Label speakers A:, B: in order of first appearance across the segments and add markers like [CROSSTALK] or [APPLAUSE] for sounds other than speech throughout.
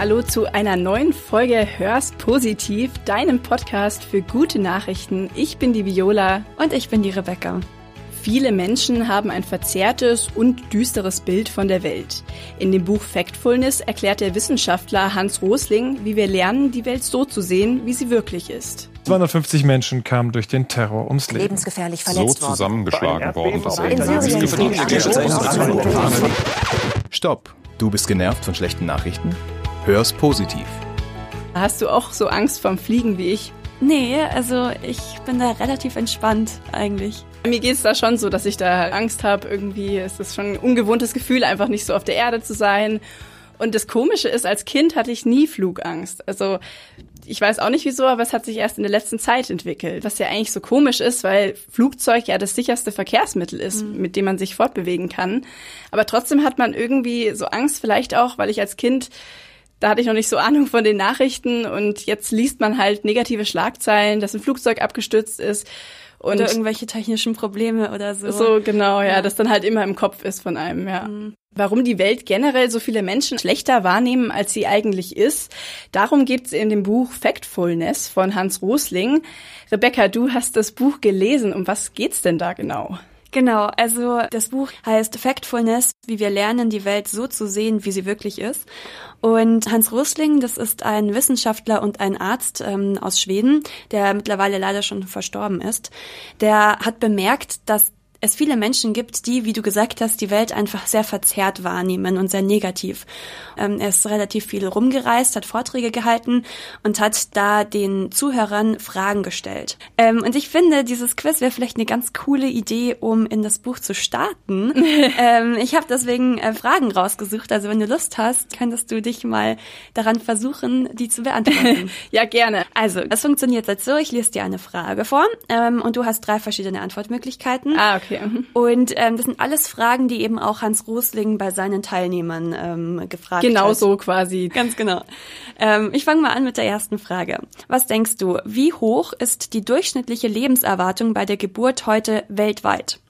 A: Hallo zu einer neuen Folge Hörst Positiv, deinem Podcast für gute Nachrichten. Ich bin die Viola
B: und ich bin die Rebecca.
A: Viele Menschen haben ein verzerrtes und düsteres Bild von der Welt. In dem Buch Factfulness erklärt der Wissenschaftler Hans Rosling, wie wir lernen, die Welt so zu sehen, wie sie wirklich ist.
C: 250 Menschen kamen durch den Terror ums Leben.
D: Lebensgefährlich verletzt
E: so zusammengeschlagen worden, dass er
F: Stopp! Du bist genervt von schlechten Nachrichten? Hör's positiv.
A: Hast du auch so Angst vorm Fliegen wie ich?
B: Nee, also ich bin da relativ entspannt eigentlich.
A: Mir geht es da schon so, dass ich da Angst habe. Irgendwie ist es schon ein ungewohntes Gefühl, einfach nicht so auf der Erde zu sein. Und das Komische ist, als Kind hatte ich nie Flugangst. Also ich weiß auch nicht wieso, aber es hat sich erst in der letzten Zeit entwickelt. Was ja eigentlich so komisch ist, weil Flugzeug ja das sicherste Verkehrsmittel ist, mhm. mit dem man sich fortbewegen kann. Aber trotzdem hat man irgendwie so Angst, vielleicht auch, weil ich als Kind da hatte ich noch nicht so Ahnung von den Nachrichten und jetzt liest man halt negative Schlagzeilen, dass ein Flugzeug abgestürzt ist.
B: Und oder irgendwelche technischen Probleme oder so.
A: So, genau, ja, ja, das dann halt immer im Kopf ist von einem, ja. Mhm. Warum die Welt generell so viele Menschen schlechter wahrnehmen, als sie eigentlich ist, darum geht's in dem Buch Factfulness von Hans Rosling. Rebecca, du hast das Buch gelesen. Um was geht's denn da genau?
B: Genau, also das Buch heißt Factfulness, wie wir lernen, die Welt so zu sehen, wie sie wirklich ist. Und Hans Rosling, das ist ein Wissenschaftler und ein Arzt ähm, aus Schweden, der mittlerweile leider schon verstorben ist. Der hat bemerkt, dass es viele Menschen gibt, die, wie du gesagt hast, die Welt einfach sehr verzerrt wahrnehmen und sehr negativ. Ähm, er ist relativ viel rumgereist, hat Vorträge gehalten und hat da den Zuhörern Fragen gestellt. Ähm, und ich finde, dieses Quiz wäre vielleicht eine ganz coole Idee, um in das Buch zu starten. [LAUGHS] ähm, ich habe deswegen äh, Fragen rausgesucht. Also wenn du Lust hast, könntest du dich mal daran versuchen, die zu beantworten. [LAUGHS]
A: ja, gerne.
B: Also, es funktioniert jetzt so, ich lese dir eine Frage vor und du hast drei verschiedene Antwortmöglichkeiten.
A: Ah, okay. Okay.
B: Und ähm, das sind alles Fragen, die eben auch Hans Rosling bei seinen Teilnehmern ähm, gefragt
A: genau
B: hat.
A: Genau so quasi.
B: Ganz genau. Ähm, ich fange mal an mit der ersten Frage. Was denkst du, wie hoch ist die durchschnittliche Lebenserwartung bei der Geburt heute weltweit?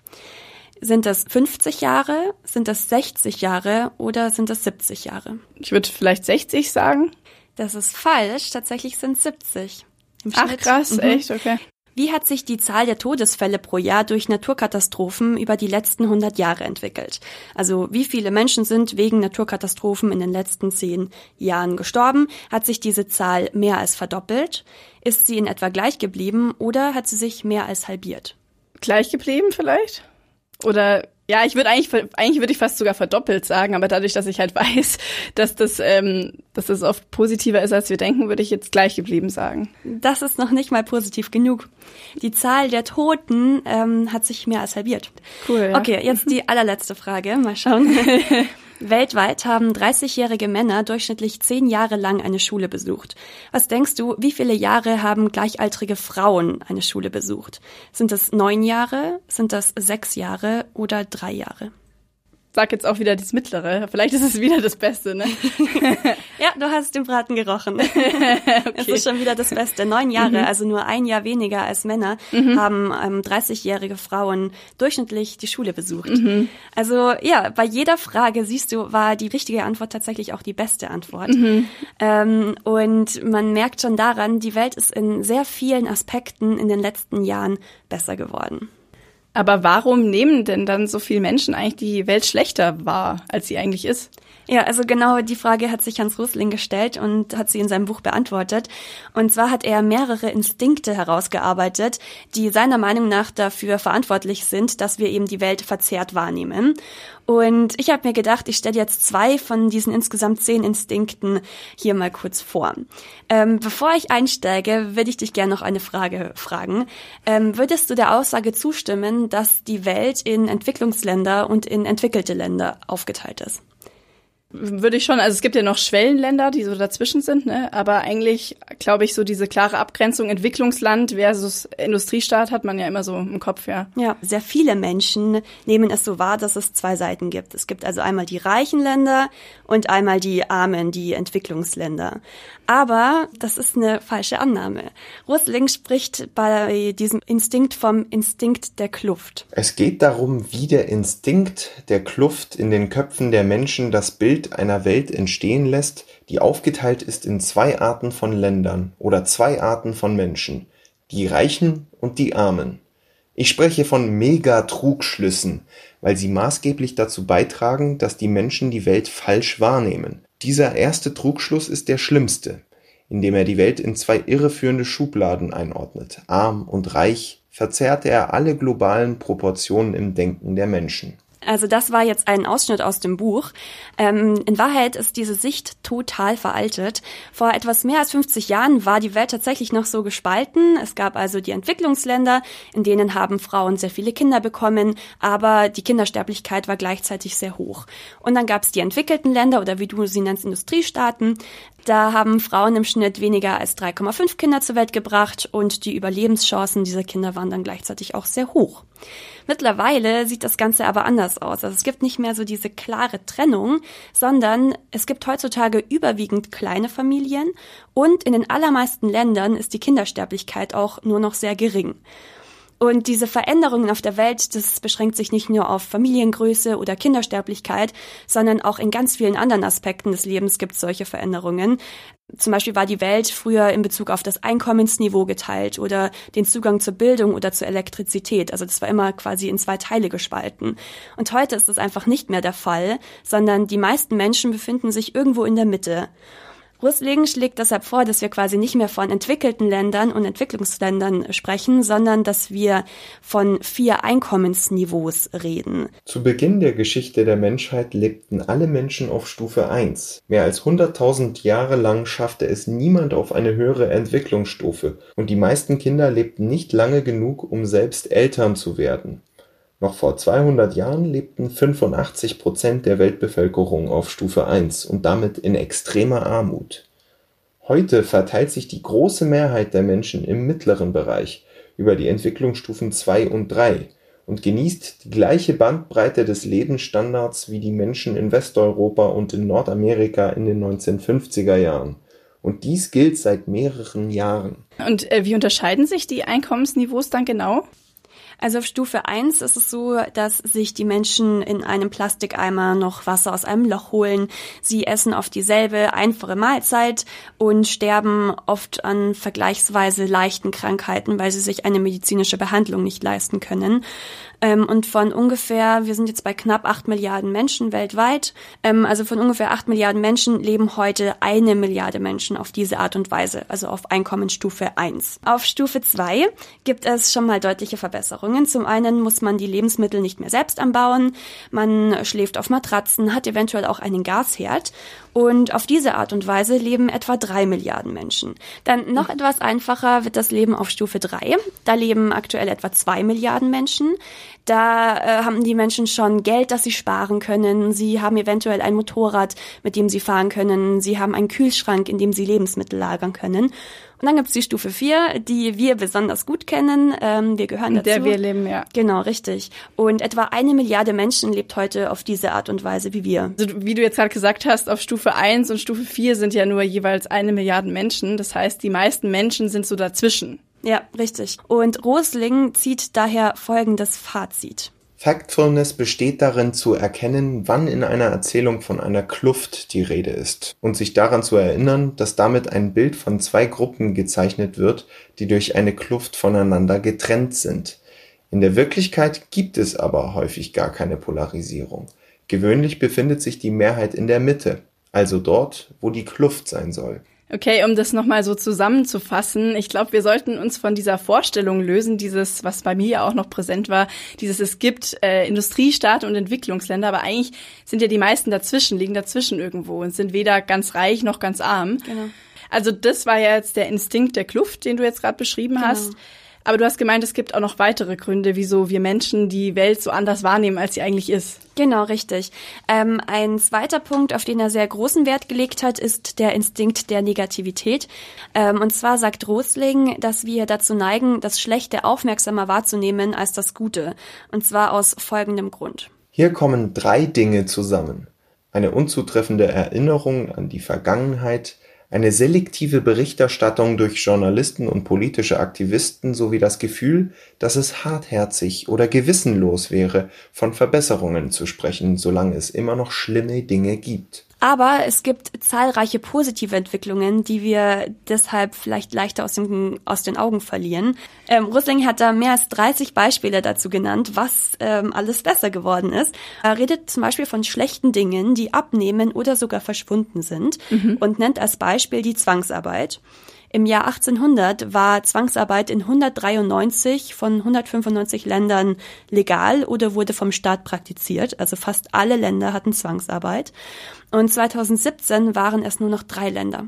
B: Sind das 50 Jahre, sind das 60 Jahre oder sind das 70 Jahre?
A: Ich würde vielleicht 60 sagen.
B: Das ist falsch. Tatsächlich sind 70.
A: Ach krass, mhm. echt, okay.
B: Wie hat sich die Zahl der Todesfälle pro Jahr durch Naturkatastrophen über die letzten 100 Jahre entwickelt? Also wie viele Menschen sind wegen Naturkatastrophen in den letzten zehn Jahren gestorben? Hat sich diese Zahl mehr als verdoppelt? Ist sie in etwa gleich geblieben oder hat sie sich mehr als halbiert?
A: Gleich geblieben vielleicht? Oder ja, ich würde eigentlich, eigentlich würde ich fast sogar verdoppelt sagen, aber dadurch, dass ich halt [LAUGHS] weiß, dass das, ähm, dass das oft positiver ist, als wir denken, würde ich jetzt gleich geblieben sagen.
B: Das ist noch nicht mal positiv genug. Die Zahl der Toten ähm, hat sich mehr als halbiert.
A: Cool.
B: Ja. Okay, jetzt die [LAUGHS] allerletzte Frage. Mal schauen. [LAUGHS] Weltweit haben 30-jährige Männer durchschnittlich zehn Jahre lang eine Schule besucht. Was denkst du, wie viele Jahre haben gleichaltrige Frauen eine Schule besucht? Sind das neun Jahre, sind das sechs Jahre oder drei Jahre?
A: Sag jetzt auch wieder das Mittlere. Vielleicht ist es wieder das Beste, ne? [LAUGHS]
B: ja, du hast den Braten gerochen. okay. [LAUGHS] Es ist schon wieder das Beste. Neun Jahre, mhm. also nur ein Jahr weniger als Männer, mhm. haben ähm, 30-jährige Frauen durchschnittlich die Schule besucht. Mhm. Also ja, bei jeder Frage siehst du, war die richtige Antwort tatsächlich auch die beste Antwort. Mhm. Ähm, und man merkt schon daran, die Welt ist in sehr vielen Aspekten in den letzten Jahren besser geworden.
A: Aber warum nehmen denn dann so viele Menschen eigentlich die Welt schlechter wahr, als sie eigentlich ist?
B: Ja, also genau die Frage hat sich Hans Rosling gestellt und hat sie in seinem Buch beantwortet. Und zwar hat er mehrere Instinkte herausgearbeitet, die seiner Meinung nach dafür verantwortlich sind, dass wir eben die Welt verzerrt wahrnehmen. Und ich habe mir gedacht, ich stelle jetzt zwei von diesen insgesamt zehn Instinkten hier mal kurz vor. Ähm, bevor ich einsteige, würde ich dich gerne noch eine Frage fragen. Ähm, würdest du der Aussage zustimmen, dass die Welt in Entwicklungsländer und in entwickelte Länder aufgeteilt ist?
A: Würde ich schon, also es gibt ja noch Schwellenländer, die so dazwischen sind, ne? aber eigentlich glaube ich so diese klare Abgrenzung Entwicklungsland versus Industriestaat hat man ja immer so im Kopf, ja.
B: Ja, sehr viele Menschen nehmen es so wahr, dass es zwei Seiten gibt. Es gibt also einmal die reichen Länder und einmal die armen, die Entwicklungsländer. Aber das ist eine falsche Annahme. Rosling spricht bei diesem Instinkt vom Instinkt der Kluft.
G: Es geht darum, wie der Instinkt der Kluft in den Köpfen der Menschen das Bild
D: Bild einer Welt entstehen lässt, die aufgeteilt ist in zwei Arten von Ländern oder zwei Arten von Menschen, die Reichen und die Armen. Ich spreche von Mega-Trugschlüssen, weil sie maßgeblich dazu beitragen, dass die Menschen die Welt falsch wahrnehmen. Dieser erste Trugschluss ist der schlimmste, indem er die Welt in zwei irreführende Schubladen einordnet, arm und reich, verzerrte er alle globalen Proportionen im Denken der Menschen.
B: Also das war jetzt ein Ausschnitt aus dem Buch. Ähm, in Wahrheit ist diese Sicht total veraltet. Vor etwas mehr als 50 Jahren war die Welt tatsächlich noch so gespalten. Es gab also die Entwicklungsländer, in denen haben Frauen sehr viele Kinder bekommen, aber die Kindersterblichkeit war gleichzeitig sehr hoch. Und dann gab es die entwickelten Länder oder wie du sie nennst, Industriestaaten. Da haben Frauen im Schnitt weniger als 3,5 Kinder zur Welt gebracht und die Überlebenschancen dieser Kinder waren dann gleichzeitig auch sehr hoch. Mittlerweile sieht das Ganze aber anders aus. Also es gibt nicht mehr so diese klare Trennung, sondern es gibt heutzutage überwiegend kleine Familien und in den allermeisten Ländern ist die Kindersterblichkeit auch nur noch sehr gering. Und diese Veränderungen auf der Welt, das beschränkt sich nicht nur auf Familiengröße oder Kindersterblichkeit, sondern auch in ganz vielen anderen Aspekten des Lebens gibt es solche Veränderungen. Zum Beispiel war die Welt früher in Bezug auf das Einkommensniveau geteilt oder den Zugang zur Bildung oder zur Elektrizität. Also das war immer quasi in zwei Teile gespalten. Und heute ist das einfach nicht mehr der Fall, sondern die meisten Menschen befinden sich irgendwo in der Mitte. Russlingen schlägt deshalb vor, dass wir quasi nicht mehr von entwickelten Ländern und Entwicklungsländern sprechen, sondern dass wir von vier Einkommensniveaus reden.
D: Zu Beginn der Geschichte der Menschheit lebten alle Menschen auf Stufe 1. Mehr als 100.000 Jahre lang schaffte es niemand auf eine höhere Entwicklungsstufe und die meisten Kinder lebten nicht lange genug, um selbst Eltern zu werden. Noch vor 200 Jahren lebten 85 Prozent der Weltbevölkerung auf Stufe 1 und damit in extremer Armut. Heute verteilt sich die große Mehrheit der Menschen im mittleren Bereich über die Entwicklungsstufen 2 und 3 und genießt die gleiche Bandbreite des Lebensstandards wie die Menschen in Westeuropa und in Nordamerika in den 1950er Jahren. Und dies gilt seit mehreren Jahren.
A: Und äh, wie unterscheiden sich die Einkommensniveaus dann genau?
B: Also auf Stufe 1 ist es so, dass sich die Menschen in einem Plastikeimer noch Wasser aus einem Loch holen. Sie essen oft dieselbe einfache Mahlzeit und sterben oft an vergleichsweise leichten Krankheiten, weil sie sich eine medizinische Behandlung nicht leisten können. Ähm, und von ungefähr, wir sind jetzt bei knapp acht Milliarden Menschen weltweit, ähm, also von ungefähr acht Milliarden Menschen leben heute eine Milliarde Menschen auf diese Art und Weise, also auf Einkommensstufe 1. Auf Stufe 2 gibt es schon mal deutliche Verbesserungen. Zum einen muss man die Lebensmittel nicht mehr selbst anbauen, man schläft auf Matratzen, hat eventuell auch einen Gasherd und auf diese Art und Weise leben etwa drei Milliarden Menschen. Dann noch etwas einfacher wird das Leben auf Stufe 3. Da leben aktuell etwa zwei Milliarden Menschen. Da äh, haben die Menschen schon Geld, das sie sparen können. Sie haben eventuell ein Motorrad, mit dem sie fahren können. Sie haben einen Kühlschrank, in dem sie Lebensmittel lagern können. Und dann gibt's die Stufe 4, die wir besonders gut kennen. Ähm, wir gehören dazu.
A: In der wir leben, ja.
B: Genau, richtig. Und etwa eine Milliarde Menschen lebt heute auf diese Art und Weise wie wir.
A: Also, wie du jetzt gerade gesagt hast, auf Stufe 1 und Stufe 4 sind ja nur jeweils eine Milliarde Menschen. Das heißt, die meisten Menschen sind so dazwischen.
B: Ja, richtig. Und Rosling zieht daher folgendes Fazit.
D: Factfulness besteht darin zu erkennen, wann in einer Erzählung von einer Kluft die Rede ist und sich daran zu erinnern, dass damit ein Bild von zwei Gruppen gezeichnet wird, die durch eine Kluft voneinander getrennt sind. In der Wirklichkeit gibt es aber häufig gar keine Polarisierung. Gewöhnlich befindet sich die Mehrheit in der Mitte, also dort, wo die Kluft sein soll.
A: Okay, um das nochmal so zusammenzufassen, ich glaube, wir sollten uns von dieser Vorstellung lösen, dieses, was bei mir ja auch noch präsent war, dieses, es gibt äh, Industriestaaten und Entwicklungsländer, aber eigentlich sind ja die meisten dazwischen, liegen dazwischen irgendwo und sind weder ganz reich noch ganz arm. Genau. Also das war ja jetzt der Instinkt der Kluft, den du jetzt gerade beschrieben genau. hast. Aber du hast gemeint, es gibt auch noch weitere Gründe, wieso wir Menschen die Welt so anders wahrnehmen, als sie eigentlich ist.
B: Genau, richtig. Ähm, ein zweiter Punkt, auf den er sehr großen Wert gelegt hat, ist der Instinkt der Negativität. Ähm, und zwar sagt Rosling, dass wir dazu neigen, das Schlechte aufmerksamer wahrzunehmen als das Gute. Und zwar aus folgendem Grund.
D: Hier kommen drei Dinge zusammen. Eine unzutreffende Erinnerung an die Vergangenheit, eine selektive Berichterstattung durch Journalisten und politische Aktivisten sowie das Gefühl, dass es hartherzig oder gewissenlos wäre, von Verbesserungen zu sprechen, solange es immer noch schlimme Dinge gibt.
B: Aber es gibt zahlreiche positive Entwicklungen, die wir deshalb vielleicht leichter aus, dem, aus den Augen verlieren. Ähm, Rüssling hat da mehr als 30 Beispiele dazu genannt, was ähm, alles besser geworden ist. Er redet zum Beispiel von schlechten Dingen, die abnehmen oder sogar verschwunden sind mhm. und nennt als Beispiel die Zwangsarbeit. Im Jahr 1800 war Zwangsarbeit in 193 von 195 Ländern legal oder wurde vom Staat praktiziert. Also fast alle Länder hatten Zwangsarbeit. Und 2017 waren es nur noch drei Länder.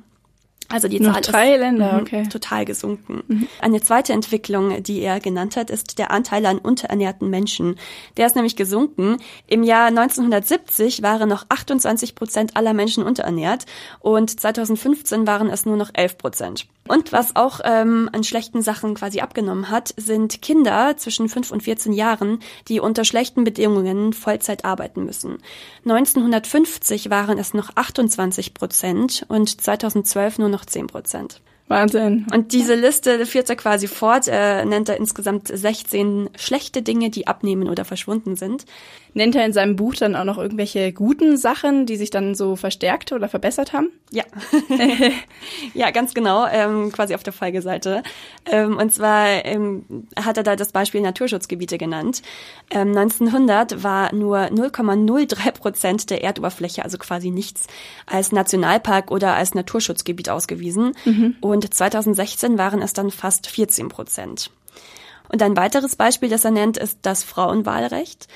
A: Also die Zahl drei
B: ist
A: Länder, mhm, okay.
B: total gesunken. Mhm. Eine zweite Entwicklung, die er genannt hat, ist der Anteil an unterernährten Menschen. Der ist nämlich gesunken. Im Jahr 1970 waren noch 28 Prozent aller Menschen unterernährt und 2015 waren es nur noch 11 Prozent. Und was auch ähm, an schlechten Sachen quasi abgenommen hat, sind Kinder zwischen 5 und 14 Jahren, die unter schlechten Bedingungen Vollzeit arbeiten müssen. 1950 waren es noch 28 Prozent und 2012 nur noch 10 Prozent.
A: Wahnsinn.
B: Und diese Liste führt er quasi fort. Er nennt er insgesamt 16 schlechte Dinge, die abnehmen oder verschwunden sind.
A: Nennt er in seinem Buch dann auch noch irgendwelche guten Sachen, die sich dann so verstärkt oder verbessert haben?
B: Ja, [LAUGHS] ja, ganz genau, ähm, quasi auf der Folgeseite. Ähm, und zwar ähm, hat er da das Beispiel Naturschutzgebiete genannt. Ähm, 1900 war nur 0,03 Prozent der Erdoberfläche, also quasi nichts, als Nationalpark oder als Naturschutzgebiet ausgewiesen. Mhm. Und 2016 waren es dann fast 14 Prozent. Und ein weiteres Beispiel, das er nennt, ist das Frauenwahlrecht.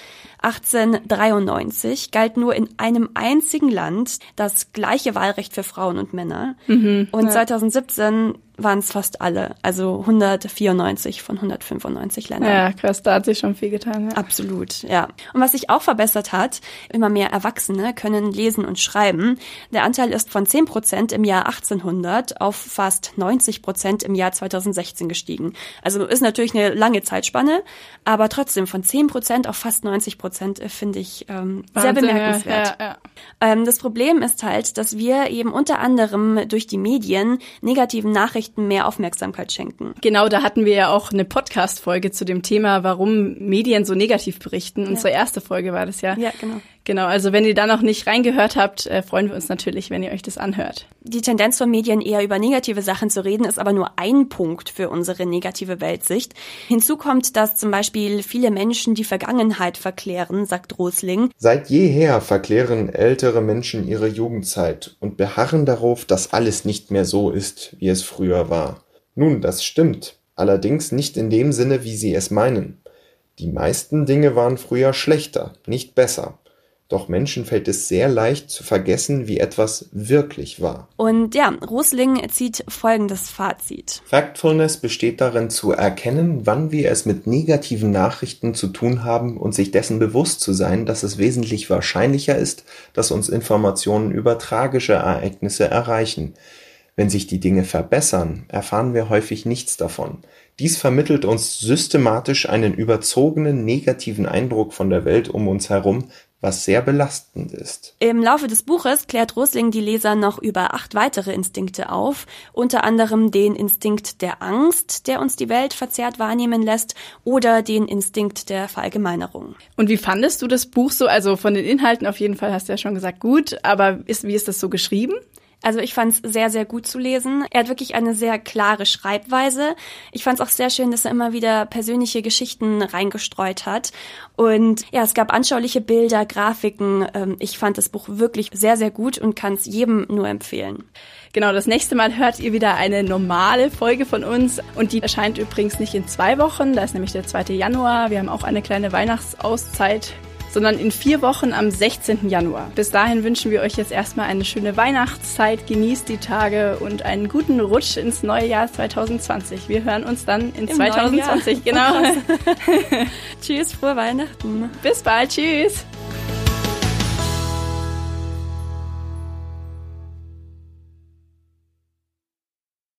B: 1893 galt nur in einem einzigen Land das gleiche Wahlrecht für Frauen und Männer. Mhm, und ja. 2017 waren es fast alle, also 194 von 195 Ländern.
A: Ja, krass, da hat sich schon viel getan.
B: Ja. Absolut, ja. Und was sich auch verbessert hat, immer mehr Erwachsene können lesen und schreiben. Der Anteil ist von 10 Prozent im Jahr 1800 auf fast 90 Prozent im Jahr 2016 gestiegen. Also ist natürlich eine lange Zeitspanne, aber trotzdem von 10 Prozent auf fast 90 Prozent finde ich ähm, Wahnsinn, sehr bemerkenswert. Ja, ja, ähm, das Problem ist halt, dass wir eben unter anderem durch die Medien negativen Nachrichten Nachrichten mehr Aufmerksamkeit schenken.
A: Genau, da hatten wir ja auch eine Podcast-Folge zu dem Thema, warum Medien so negativ berichten. Ja. Unsere erste Folge war das ja.
B: Ja, genau.
A: Genau, also wenn ihr da noch nicht reingehört habt, äh, freuen wir uns natürlich, wenn ihr euch das anhört.
B: Die Tendenz von Medien eher über negative Sachen zu reden, ist aber nur ein Punkt für unsere negative Weltsicht. Hinzu kommt, dass zum Beispiel viele Menschen die Vergangenheit verklären, sagt Rosling.
D: Seit jeher verklären ältere Menschen ihre Jugendzeit und beharren darauf, dass alles nicht mehr so ist, wie es früher war. Nun, das stimmt, allerdings nicht in dem Sinne, wie sie es meinen. Die meisten Dinge waren früher schlechter, nicht besser. Doch Menschen fällt es sehr leicht zu vergessen, wie etwas wirklich war.
B: Und ja, Rosling zieht folgendes Fazit.
D: Factfulness besteht darin zu erkennen, wann wir es mit negativen Nachrichten zu tun haben und sich dessen bewusst zu sein, dass es wesentlich wahrscheinlicher ist, dass uns Informationen über tragische Ereignisse erreichen. Wenn sich die Dinge verbessern, erfahren wir häufig nichts davon. Dies vermittelt uns systematisch einen überzogenen negativen Eindruck von der Welt um uns herum, was sehr belastend ist.
B: Im Laufe des Buches klärt Rosling die Leser noch über acht weitere Instinkte auf, unter anderem den Instinkt der Angst, der uns die Welt verzerrt wahrnehmen lässt, oder den Instinkt der Verallgemeinerung.
A: Und wie fandest du das Buch so? Also von den Inhalten auf jeden Fall hast du ja schon gesagt, gut, aber ist, wie ist das so geschrieben?
B: Also ich fand es sehr, sehr gut zu lesen. Er hat wirklich eine sehr klare Schreibweise. Ich fand es auch sehr schön, dass er immer wieder persönliche Geschichten reingestreut hat. Und ja, es gab anschauliche Bilder, Grafiken. Ähm, ich fand das Buch wirklich sehr, sehr gut und kann es jedem nur empfehlen.
A: Genau, das nächste Mal hört ihr wieder eine normale Folge von uns und die erscheint übrigens nicht in zwei Wochen, da ist nämlich der 2. Januar. Wir haben auch eine kleine Weihnachtsauszeit sondern in vier Wochen am 16. Januar. Bis dahin wünschen wir euch jetzt erstmal eine schöne Weihnachtszeit, genießt die Tage und einen guten Rutsch ins neue Jahr 2020. Wir hören uns dann in Im 2020, genau. [LAUGHS]
B: tschüss, frohe Weihnachten.
A: Bis bald, tschüss.